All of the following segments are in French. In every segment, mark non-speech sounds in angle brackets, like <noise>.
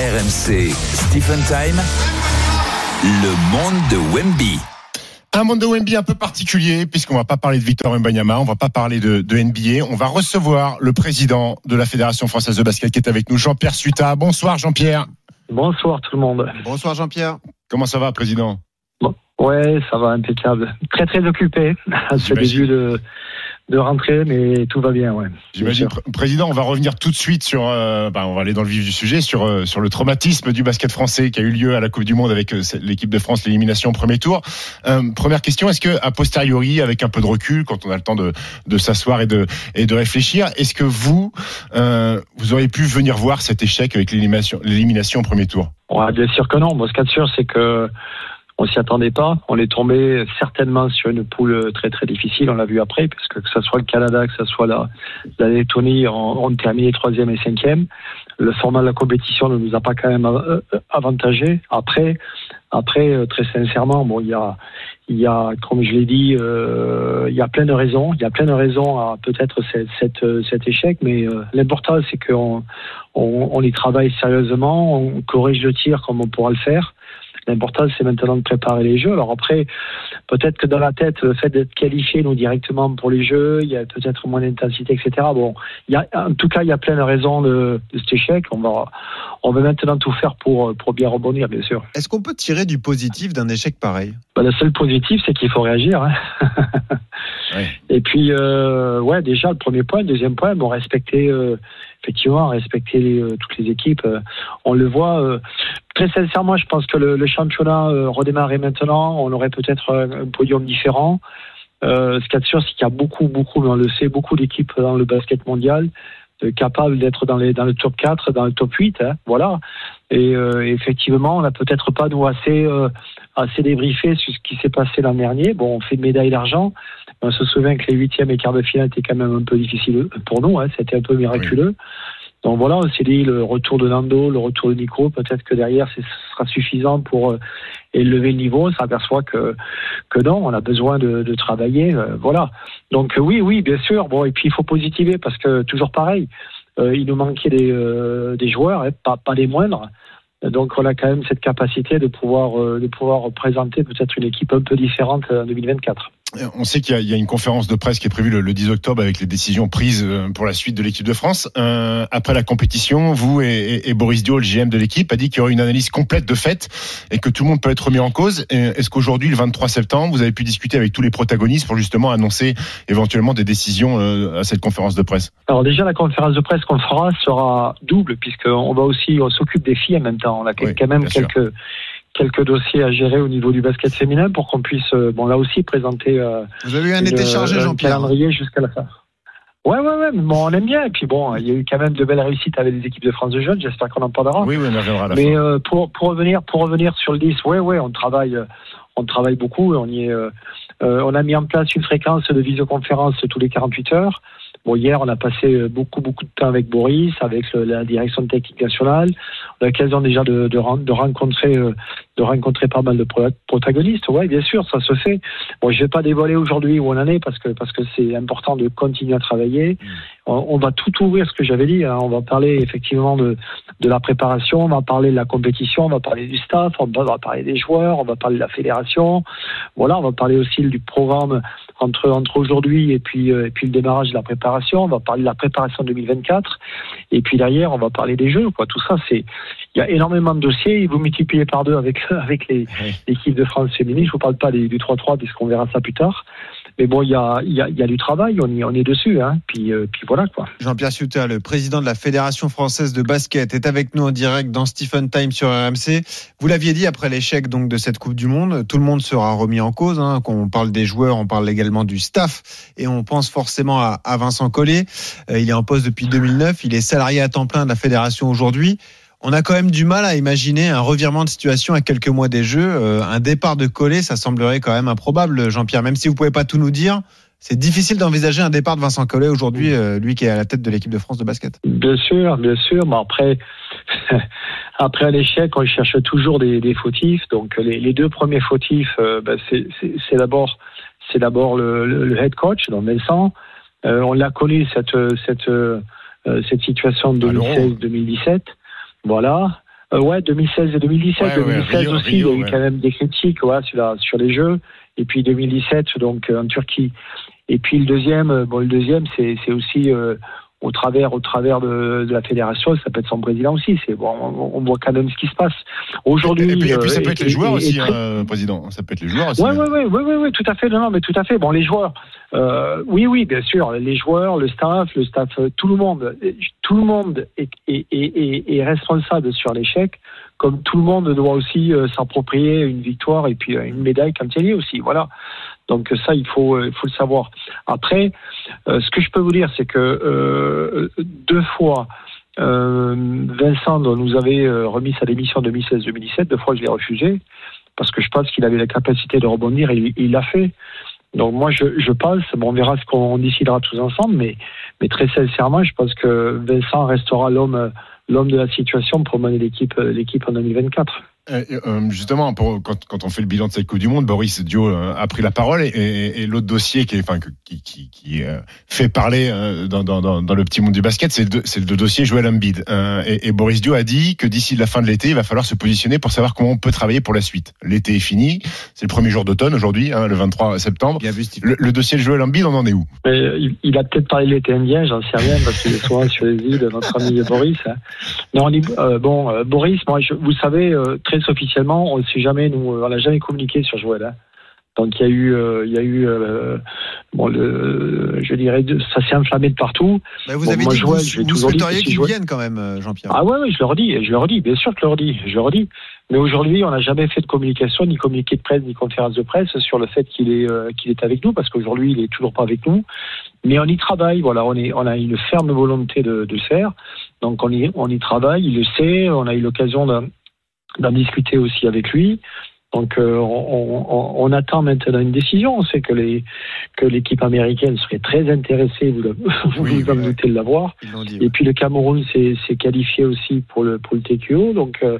RMC Stephen Time, le monde de Wemby. Un monde de Wemby un peu particulier, puisqu'on va pas parler de Victor Mbanyama, on va pas parler de, de, NBA. On va recevoir le président de la Fédération française de basket qui est avec nous, Jean-Pierre Suita. Bonsoir Jean-Pierre. Bonsoir tout le monde. Bonsoir Jean-Pierre. Comment ça va, président? Bon, Ouais, ça va, impeccable. Très très occupé. <laughs> C'est début de, de rentrer, mais tout va bien, ouais. J'imagine. Président, on va revenir tout de suite sur, euh, bah, on va aller dans le vif du sujet, sur, euh, sur le traumatisme du basket français qui a eu lieu à la Coupe du Monde avec euh, l'équipe de France, l'élimination au premier tour. première question, est-ce que, a posteriori, avec un peu de recul, quand on a le temps de, de s'asseoir et de, et de réfléchir, est-ce que vous, vous auriez pu venir voir cet échec avec l'élimination, l'élimination au premier tour? Ouais, bien sûr que non. Moi, ce qu'il y a de sûr, c'est que on s'y attendait pas. On est tombé certainement sur une poule très très difficile. On l'a vu après, puisque que ce soit le Canada, que ce soit la, Lettonie, on, on terminé troisième et cinquième. Le format de la compétition ne nous a pas quand même euh, avantagé. Après, après, euh, très sincèrement, bon, il y a, il y a, comme je l'ai dit, euh, il y a plein de raisons. Il y a plein de raisons à peut-être cet échec, mais l'important c'est qu'on on, on y travaille sérieusement, on corrige le tir comme on pourra le faire. L'important, c'est maintenant de préparer les jeux. Alors après, peut-être que dans la tête, le fait d'être qualifié nous directement pour les jeux, il y a peut-être moins d'intensité, etc. Bon, il y a, en tout cas, il y a plein de raisons de, de cet échec. On va, on va maintenant tout faire pour, pour bien rebondir, bien sûr. Est-ce qu'on peut tirer du positif d'un échec pareil? Bah, Le seul positif, c'est qu'il faut réagir. Hein. <laughs> Et puis, euh, ouais, déjà, le premier point. Le deuxième point, bon, respecter, euh, effectivement, respecter euh, toutes les équipes. On le voit. Très sincèrement, je pense que le, championnat redémarrait maintenant. On aurait peut-être un podium différent. ce qu'il y a de sûr, c'est qu'il y a beaucoup, beaucoup, on le sait, beaucoup d'équipes dans le basket mondial capable d'être dans, le top 4, dans le top 8. Hein, voilà. Et effectivement, on n'a peut-être pas nous assez, assez débriefé sur ce qui s'est passé l'an dernier. Bon, on fait une médaille d'argent. On se souvient que les huitièmes et quarts de finale étaient quand même un peu difficiles pour nous. Hein, C'était un peu miraculeux. Donc voilà, on s'est dit le retour de Nando, le retour de Nico, peut-être que derrière ce sera suffisant pour euh, élever le niveau. On s'aperçoit que que non, on a besoin de, de travailler. Euh, voilà. Donc euh, oui, oui, bien sûr. Bon, et puis il faut positiver parce que toujours pareil, il nous manquait des, des joueurs, hein, pas pas les moindres. Donc on a quand même cette capacité de pouvoir de pouvoir présenter peut-être une équipe un peu différente en 2024. On sait qu'il y, a une conférence de presse qui est prévue le, 10 octobre avec les décisions prises euh, pour la suite de l'équipe de France. Euh, après la compétition, vous et, Boris Dio, le GM de l'équipe, a dit qu'il y aurait une analyse complète de fait et que tout le monde peut être remis en cause. Est-ce qu'aujourd'hui, le 23 septembre, vous avez pu discuter avec tous les protagonistes pour justement annoncer éventuellement des décisions euh, à cette conférence de presse? Alors déjà, la conférence de presse qu'on fera sera double puisqu'on va aussi, on s'occupe des filles en même temps. On a quand même quelques quelques dossiers à gérer au niveau du basket féminin pour qu'on puisse, euh, bon là aussi, présenter. Euh, Vous avez eu un été chargé, euh, Jean-Pierre. calendrier jusqu'à la fin. Ouais, ouais, ouais, mais bon, on aime bien. Et puis bon, il y a eu quand même de belles réussites avec les équipes de France de jeunes. J'espère qu'on en parlera. Oui, oui, on reviendra à la Mais euh, pour, pour, revenir, pour revenir sur le 10, ouais, ouais, on travaille, on travaille beaucoup. On, y est, euh, on a mis en place une fréquence de visioconférence tous les 48 heures. Bon, hier, on a passé beaucoup, beaucoup de temps avec Boris, avec la direction technique nationale. On a l'occasion déjà de, de, de rencontrer de rencontrer pas mal de protagonistes. Oui, bien sûr, ça se fait. Bon, je vais pas dévoiler aujourd'hui où on en est parce que parce que c'est important de continuer à travailler. Mm. On, va tout ouvrir, ce que j'avais dit. Hein. On va parler effectivement de de la préparation, on va parler de la compétition, on va parler du staff, on va, parler des joueurs, on va parler de la fédération. Voilà, on va parler aussi du programme entre entre aujourd'hui et puis euh, et puis le démarrage de la préparation. On va parler de la préparation 2024 et puis derrière on va parler des jeux. Quoi, tout ça c'est il y a énormément de dossiers. Vous multipliez par deux avec <laughs> avec l'équipe de France féminine. Je vous parle pas du 3-3 puisqu'on verra ça plus tard. Mais bon, il y a, du travail, on, est dessus. Hein. Euh, puis voilà quoi. Jean-Pierre Suter, le président de la Fédération française de basket, est avec nous en direct dans Stephen Time sur RMC. Vous l'aviez dit après l'échec donc de cette Coupe du Monde, tout le monde sera remis en cause. Hein. Quand on parle des joueurs, on parle également du staff et on pense forcément à, à Vincent Collet. Euh, il est en poste depuis 2009, il est salarié à temps plein de la fédération aujourd'hui on a quand même du mal à imaginer un revirement de situation à quelques mois des Jeux. Euh, un départ de Collet, ça semblerait quand même improbable, Jean-Pierre. Même si vous pouvez pas tout nous dire, c'est difficile d'envisager un départ de Vincent Collet aujourd'hui, euh, lui qui est à la tête de l'équipe de France de basket. Bien sûr, bien sûr. Mais après, <laughs> après un échec, on cherche toujours des, fautifs. Donc les, deux premiers fautifs, euh, ben, c'est d'abord c'est d'abord le, head coach, donc Vincent. on l'a connu cette cette cette situation de 2016-2017. Voilà. ouais, 2016 et 2017. 2016 aussi, il y a eu quand même des critiques ouais, sur, sur les jeux. Et puis 2017, donc en Turquie. Et puis le deuxième, bon, le deuxième, c'est aussi au travers, au travers de, de, la fédération, ça peut être son président aussi. C'est bon, on, voit quand même ce qui se passe aujourd'hui. Et, puis, ça peut être les joueurs aussi, hein, président. Ça peut être les joueurs aussi. Oui, oui, oui, oui, oui, tout à fait. Non, non, mais tout à fait. Bon, les joueurs. Euh, oui, oui, bien sûr. Les joueurs, le staff, le staff, tout le monde, tout le monde est, est, est, est responsable sur l'échec. Comme tout le monde doit aussi euh, s'approprier une victoire et puis euh, une médaille quand il aussi. Voilà. Donc ça, il faut, euh, il faut le savoir. Après, euh, ce que je peux vous dire, c'est que euh, deux fois, Vincent nous avait remis sa démission en 2016-2017, deux fois je l'ai refusé, parce que je pense qu'il avait la capacité de rebondir et il l'a fait. Donc moi, je, je pense, bon, on verra ce qu'on décidera tous ensemble, mais, mais très sincèrement, je pense que Vincent restera l'homme l'homme de la situation pour mener l'équipe l'équipe en 2024. Euh, euh, justement, pour, quand, quand, on fait le bilan de cette Coupe du Monde, Boris Dio euh, a pris la parole et, et, et l'autre dossier qui, est, enfin, qui, qui, qui fait parler dans, dans, dans, le petit monde du basket, c'est le, le, dossier Joel Embiid. Et, et, Boris Dio a dit que d'ici la fin de l'été, il va falloir se positionner pour savoir comment on peut travailler pour la suite. L'été est fini, c'est le premier jour d'automne aujourd'hui, hein, le 23 septembre. Le, le, dossier de Joel Embiid, on en est où? Il, il, a peut-être parlé de l'été indien, j'en sais rien, parce qu'il est souvent sur les îles, notre ami Boris. Hein. Non, bon, Boris, moi, je, vous savez, très officiellement, on ne sait jamais, nous, on n'a jamais communiqué sur Joël. Hein. Donc il y a eu, euh, il y a eu, euh, bon, le, je dirais, ça s'est enflammé de partout. vous avez dit Joël, vous, vous souhaiteriez qu'ils viennent quand même, euh, Jean-Pierre. Ah ouais, ouais, je leur dis, je leur dis, bien sûr que je leur dis, je leur dis. Mais aujourd'hui, on n'a jamais fait de communication, ni communiqué de presse, ni conférence de presse sur le fait qu'il est, qu'il est avec nous, parce qu'aujourd'hui, il est toujours pas avec nous. Mais on y travaille, voilà, on, est, on a une ferme volonté de, de le faire. Donc on y, on y travaille, il le sait, on a eu l'occasion de d'en discuter aussi avec lui. Donc euh, on, on, on, attend maintenant une décision. On sait que les que l'équipe américaine serait très intéressée, vous, <laughs> vous en doutez de l'avoir. Et puis le Cameroun s'est qualifié aussi pour le pour le TQO. Donc euh,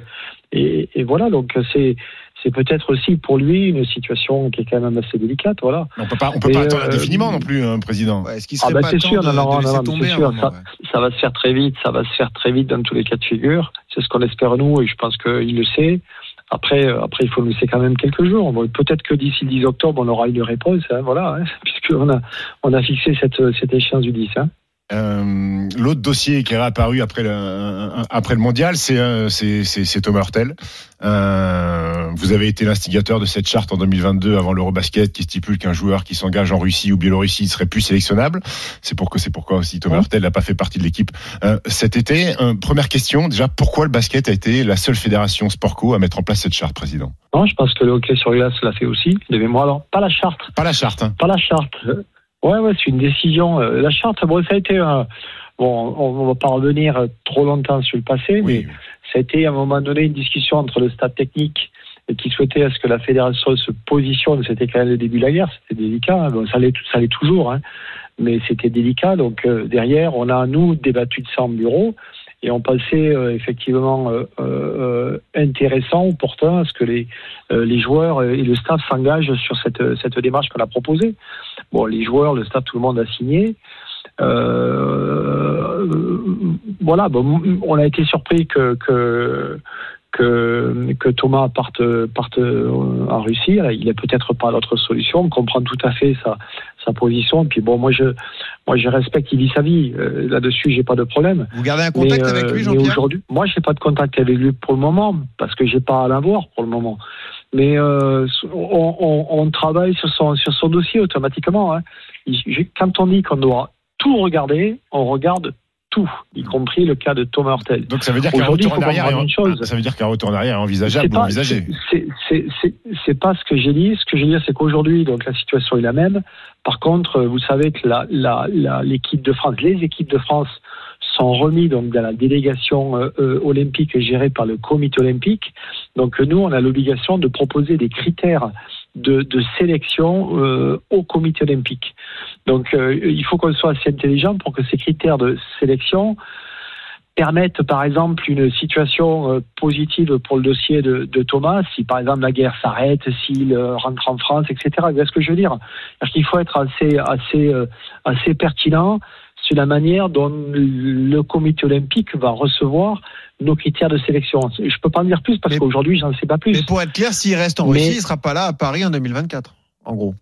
et, et, voilà donc c'est c'est peut-être aussi pour lui une situation qui est quand même assez délicate. Voilà. On peut pas on peut pas attendre euh, indéfiniment non plus, hein, président. Ouais, ah bah c'est sûr, non, non, non, non sûr. ça, ça va se faire très vite, ça va se faire très vite dans tous les cas de figure. C'est ce qu'on espère nous et je pense qu'il le sait. Après, euh, après, il faut nous laisser quand même quelques jours. Peut-être que d'ici le 10 octobre, on aura une réponse, hein, voilà, hein, <laughs> puisqu'on a, on a fixé cette, cette échéance du 10. Hein. Euh, L'autre dossier qui est réapparu après le, après le mondial, c'est euh, Thomas Hurtel. Euh, vous avez été l'instigateur de cette charte en 2022 avant l'Eurobasket qui stipule qu'un joueur qui s'engage en Russie ou Biélorussie serait plus sélectionnable. C'est pourquoi, pourquoi aussi Thomas Hurtel n'a pas fait partie de l'équipe euh, cet été. première question, déjà, pourquoi le basket a été la seule fédération Sportco à mettre en place cette charte, président? Non, je pense que le hockey sur glace l'a fait aussi, de mémoire. Alors, pas la charte. Pas la charte. Hein. Pas la charte. Ouais, ouais, c'est une décision. Euh, la charte, bon, ça a été un. Bon, on ne va pas revenir trop longtemps sur le passé, mais ça a été à un moment donné une discussion entre le stade technique qui souhaitait à ce que la fédération se positionne. C'était quand même le début de la guerre, c'était délicat. Hein. Bon, ça allait toujours, hein. mais c'était délicat. Donc euh, derrière, on a nous débattu de ça en bureau et on pensait euh, effectivement euh, euh, intéressant, opportun à ce que les, les joueurs et le staff s'engagent sur cette, cette démarche qu'on a proposée. Bon, les joueurs, le staff, tout le monde a signé. voilà, bon, on a été surpris que, que que, que Thomas parte, parte en Russie. Il n'est peut-être pas d'autre solution. On comprend tout à fait sa, sa position. Puis bon, moi je, moi je respecte, il vit sa vie. Euh, là-dessus, j'ai pas de problème. Vous gardez un contact avec lui, euh, Jean-Pierre Aujourd'hui, moi, j'ai pas de contact avec lui pour le moment parce que j'ai pas à l'avoir pour le moment. Mais euh, on, on, on, travaille sur son, sur son dossier automatiquement. Hein. Quand on dit qu'on doit tout regarder, on regarde tout, y compris le cas de Thomas Hurtel. Donc ça veut dire qu'un retour en arrière, chose. ça veut dire qu'un retour en arrière est envisageable pas, C'est pas ce que j'ai dit. Ce que j'ai dit, c'est qu'aujourd'hui, donc la situation est la même. Par contre, vous savez que la, la, l'équipe de France, les équipes de France sont remis donc dans la délégation euh, euh, olympique gérée par le comité olympique. Donc nous, on a l'obligation de proposer des critères de, sélection euh, au comité olympique. Donc euh, il faut qu'on soit assez intelligent pour que ces critères de sélection permettent par exemple une situation euh, positive pour le dossier de, Thomas, si par exemple la guerre s'arrête, s'il rentre en France, etc. Vous voyez ce que je veux dire? Il faut être assez, assez, assez pertinent sur la manière dont le comité olympique va recevoir nos critères de sélection. Je peux pas en dire plus parce qu'aujourd'hui, j'en sais pas plus. Mais pour être clair, s'il reste en Russie, il sera pas là à Paris en 2024, en gros.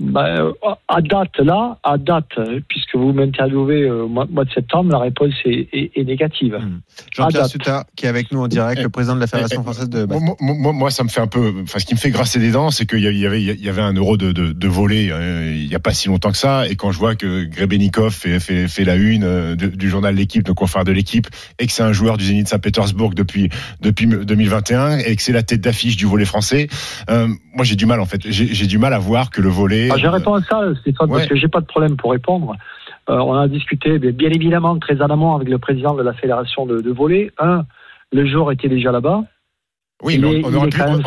Ben, à date là, à date, puisque vous m'interviewez au mois de septembre, la réponse est, est, négative. Mmh. Jean-Pierre Suta, qui est avec nous en direct, le président de la Fédération française de basket. Moi, moi, ça me fait un peu, enfin, ce qui me fait grasser des dents, c'est qu'il y avait, il y avait un euro de, de, de volet euh, il n'y a pas si longtemps que ça, et quand je vois que Grebenikov fait, fait, fait la une euh, du journal L'équipe, le confrère de l'équipe, et que c'est un joueur du Zénith Saint-Pétersbourg depuis depuis 2021, et que c'est la tête d'affiche du volet français, euh, moi j'ai du mal en fait, j'ai du mal à voir que le volet ah, je réponds à ça, Stéphane, parce que j'ai pas de problème pour répondre. Euh, on a discuté, bien évidemment, très en amont avec le président de la fédération de, de volley. Un, le jour était déjà là-bas. Oui, mais on, aurait pu, on,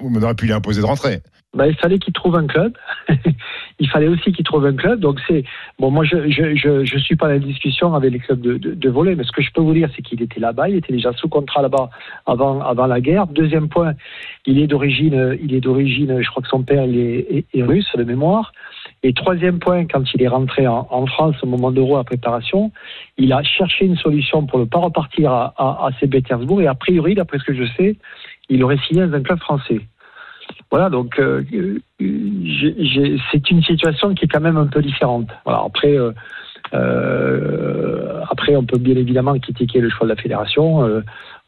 on, aurait pu lui imposer de rentrer. Ben, il fallait qu'il trouve un club. <laughs> il fallait aussi qu'il trouve un club. Donc c'est bon, moi je je, je je suis pas dans la discussion avec les clubs de, de, de volley, mais ce que je peux vous dire, c'est qu'il était là-bas, il était déjà sous contrat là-bas avant avant la guerre. Deuxième point, il est d'origine, il est d'origine, je crois que son père il est, est, russe de mémoire. Et troisième point, quand il est rentré en, en France au moment d'Euro à préparation, il a cherché une solution pour ne pas repartir à, à, à Saint-Pétersbourg. Et a priori, d'après ce que je sais, il aurait signé dans un club français. Voilà, donc euh, c'est une situation qui est quand même un peu différente. Voilà, après, euh, euh, après, on peut bien évidemment critiquer le choix de la fédération.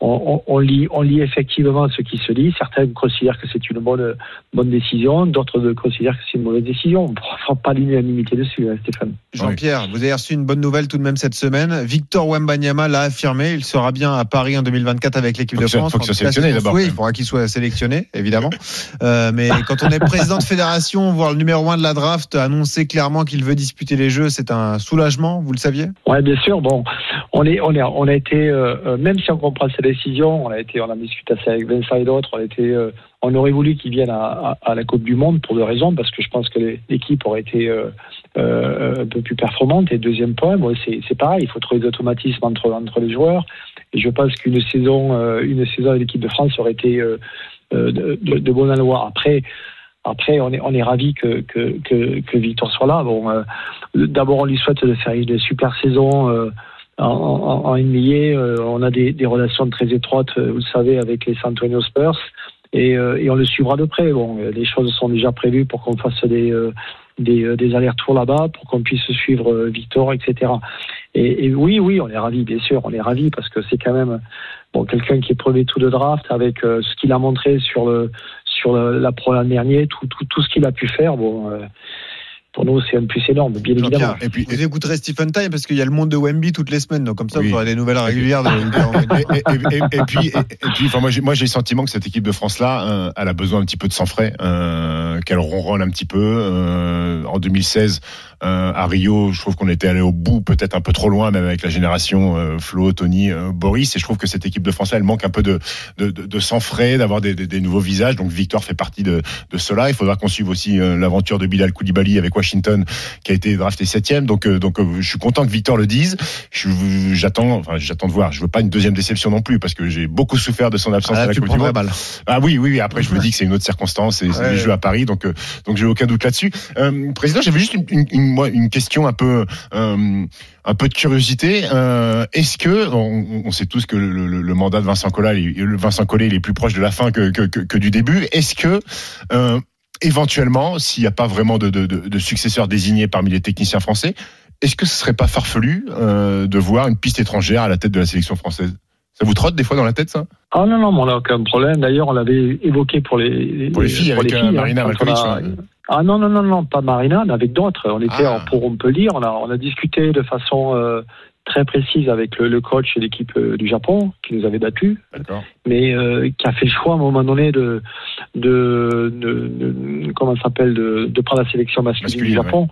Euh, on, lit, on lit effectivement ce qui se dit. Certains considèrent que c'est une bonne, bonne décision, d'autres considèrent que c'est une mauvaise décision. On ne pourra pas l'unanimité dessus, hein, Stéphane. Jean-Pierre, vous avez reçu une bonne nouvelle tout de même cette semaine. Victor Wembanyama l'a affirmé, il sera bien à Paris en 2024 avec l'équipe de France. Il faut sélectionné d'abord. Oui, il faudra qu'il soit sélectionné, évidemment. <laughs> euh, mais quand on est président de fédération, voir le numéro 1 de la draft annoncer clairement qu'il veut disputer les Jeux, c'est un soulagement, vous le saviez? Oui, bien sûr. Bon, on, est, on, est, on a été, euh, euh, même si on comprend cette on a été, on a discuté assez avec Vincent et d'autres, on euh, on aurait voulu qu'ils viennent à, la Coupe du Monde pour deux raisons, parce que je pense que l'équipe aurait été euh, euh, un peu plus performante. Et deuxième point, bon, c'est pareil, il faut trouver des automatismes entre, entre les joueurs. Et je pense qu'une saison, une saison l'équipe de France aurait été de, de, de bonne. Après, après, on est, on est ravis que, que, que, Victor soit là. Bon, d'abord, on lui souhaite de faire une super saison. Euh, en, en, en NBA, euh, on a des, des, relations très étroites, vous le savez, avec les San Antonio Spurs, et, et on le suivra de près. Bon, les choses sont déjà prévues pour qu'on fasse des, des, des allers-retours là-bas, pour qu'on puisse suivre Victor, etc. Et, et, oui, oui, on est ravis, bien sûr, on est ravis parce que c'est quand même bon quelqu'un qui est premier tout de draft avec ce qu'il a montré sur le sur la programme dernier, tout, tout, tout ce qu'il a pu faire. Bon, euh, pour nous, c'est un plus énorme, bien évidemment. Et puis, vous écouterez Stephen Time parce qu'il y a le monde de Wemby toutes les semaines, donc comme ça, oui. vous aurez des nouvelles régulières. De... <laughs> et, et, et, et, puis, et, puis enfin, moi, j'ai, moi, j'ai le sentiment que cette équipe de France-là, euh, elle a besoin un petit peu de sang frais, euh, qu'elle ronronne un petit peu. Euh, en 2016, euh, à Rio, je trouve qu'on était allé au bout, peut-être un peu trop loin, même avec la génération euh, Flo, Tony, euh, Boris. Et je trouve que cette équipe de France, elle manque un peu de, de, de, de sang frais, d'avoir des, des, des, nouveaux visages. Donc Victor fait partie de, de cela. Il faudra qu'on suive aussi euh, l'aventure de Bilal Koulibaly avec Washington, qui a été drafté septième. Donc, euh, donc je suis content que Victor le dise. J'attends, enfin, j'attends de voir. Je veux pas une deuxième déception non plus, parce que j'ai beaucoup souffert de son absence ah, à la Coupe du Monde. Ah oui, oui, oui. Après, je me <laughs> dis que c'est une autre circonstance. C'est ouais. les Jeux à Paris, donc, donc j'ai aucun doute là-dessus. président, j'avais juste une, une, une, une question un peu euh, un peu de curiosité. Euh, Est-ce que on, on, sait tous que le, le, le mandat de Vincent Collet, Vincent Collet, il est plus proche de la fin que, que, que, que du début. Est-ce que euh, éventuellement, s'il n'y a pas vraiment de, de, de, successeur désigné parmi les techniciens français, est-ce que ce serait pas farfelu euh, de voir une piste étrangère à la tête de la sélection française? Ça vous trotte des fois dans la tête, ça? Ah non, non, on n'a aucun problème. D'ailleurs, on l'avait évoqué pour les, pour les filles, pour avec les filles, Marina hein. Ah non, non, non, non, pas Marina, mais avec d'autres. On était, ah. pour on peut lire, on a, on a discuté de façon euh, très précise avec le, le coach et l'équipe euh, du Japon, qui nous avait battus, mais euh, qui a fait le choix à un moment donné de, de, de, de comment ça s'appelle, de, de prendre la sélection masculine, masculine du Japon.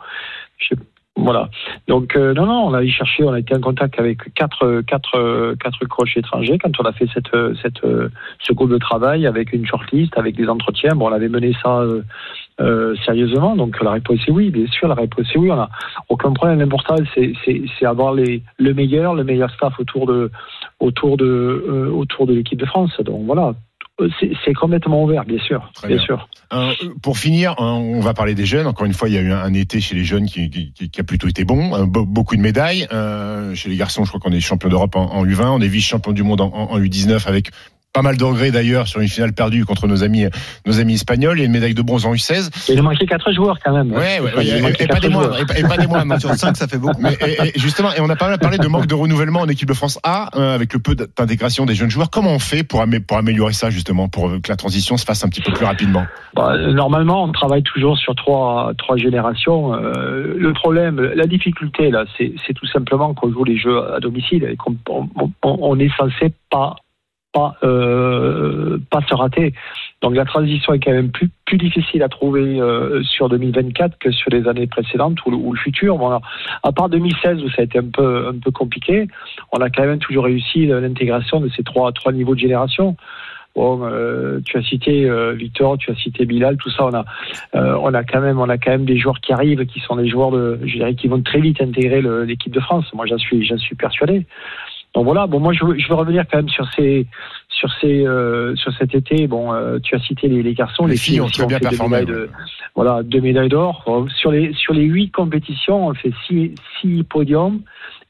Ouais. Voilà. Donc euh, non, non, on a cherché, on a été en contact avec quatre, quatre, quatre coachs étrangers quand on a fait cette, cette, ce groupe de travail avec une shortlist, avec des entretiens. Bon, on avait mené ça euh, euh, sérieusement. Donc la réponse est oui, bien sûr, la réponse est oui. On a aucun problème. L'important c'est, c'est, c'est avoir les, le meilleur, le meilleur staff autour de, autour de, euh, autour de l'équipe de France. Donc voilà, euh, c'est complètement ouvert, bien sûr. bien, sûr. Euh, pour finir, on va parler des jeunes. Encore une fois, il y a eu un, été chez les jeunes qui, qui, a plutôt été bon. beaucoup de médailles. chez les garçons, je crois qu'on est champion d'Europe en, U20. On est vice-champion du monde en, en, U19 avec pas mal de regrets d'ailleurs sur une finale perdue contre nos amis, nos amis espagnols et une médaille de bronze en U16. Il a manqué quatre joueurs quand même. Ouais, ouais, et, pas des moindres, et, pas des moindres. sur 5, ça fait beaucoup. Mais, et, justement, et on a pas mal parlé de manque de renouvellement en équipe de France A, euh, avec le peu d'intégration des jeunes joueurs. Comment on fait pour, pour améliorer ça justement, pour que la transition se fasse un petit peu plus rapidement? Bah, Normalement, on travaille toujours sur trois, trois générations. Euh, le problème, la difficulté là, c'est tout simplement qu'on joue les jeux à domicile et qu'on on, on est censé pas pas, euh, pas se rater. Donc la transition est quand même plus, plus difficile à trouver euh, sur 2024 que sur les années précédentes ou le, futur. Bon, à part 2016 où ça a été un peu, un peu compliqué, on a quand même toujours réussi l'intégration de ces trois, trois niveaux de génération. Bon, euh, tu as cité Victor, tu as cité Bilal, tout ça, on a, on a quand même, on a quand même des joueurs qui arrivent, qui sont des joueurs je dirais, qui vont très vite intégrer l'équipe de France. Moi, j'en suis, j'en suis persuadé. Donc voilà, bon moi je veux, je veux revenir quand même sur ces sur ces euh, sur cet été. Bon, euh, tu as cité les, les garçons, les, filles, ont très bien performé. De, voilà, deux médailles d'or. Sur les sur les huit compétitions, on fait six, six podiums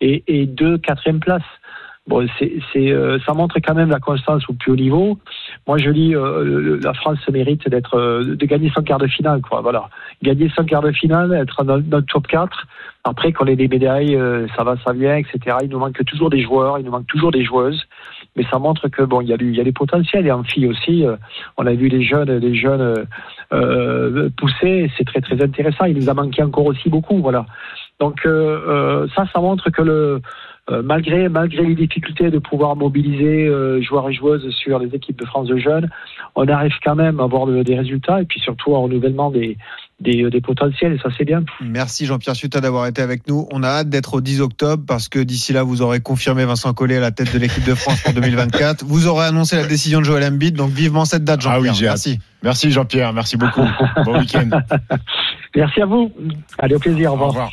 et, et deux quatrième places. Bon, c'est, c'est, euh, ça montre quand même la constance au plus haut niveau. Moi, je dis, euh, la France mérite d'être, de gagner son quart de finale, quoi. Voilà, gagner son quart de finale, être dans, dans le top 4, après, quand les médailles, euh, ça va, ça vient, etc. Il nous manque toujours des joueurs, il nous manque toujours des joueuses. Mais ça montre que bon, il y a, il y a des potentiels. Et en filles aussi, euh, on a vu les jeunes, les jeunes euh, pousser. C'est très très intéressant. Il nous a manqué encore aussi beaucoup, voilà. Donc ça, ça montre que le malgré malgré les difficultés de pouvoir mobiliser joueurs et joueuses sur les équipes de France de jeunes, on arrive quand même à avoir des résultats et puis surtout un renouvellement des des, des, potentiels et ça c'est bien. Merci Jean-Pierre Suta d'avoir été avec nous. On a hâte d'être au 10 octobre parce que d'ici là vous aurez confirmé Vincent Collet à la tête de l'équipe de France pour 2024. Vous aurez annoncé la décision de Joël Embiid donc vivement cette date Jean-Pierre. Ah oui, merci. Merci Jean-Pierre, merci beaucoup. bon week-end. <laughs> Merci à vous. Allez au plaisir, au revoir. Au revoir.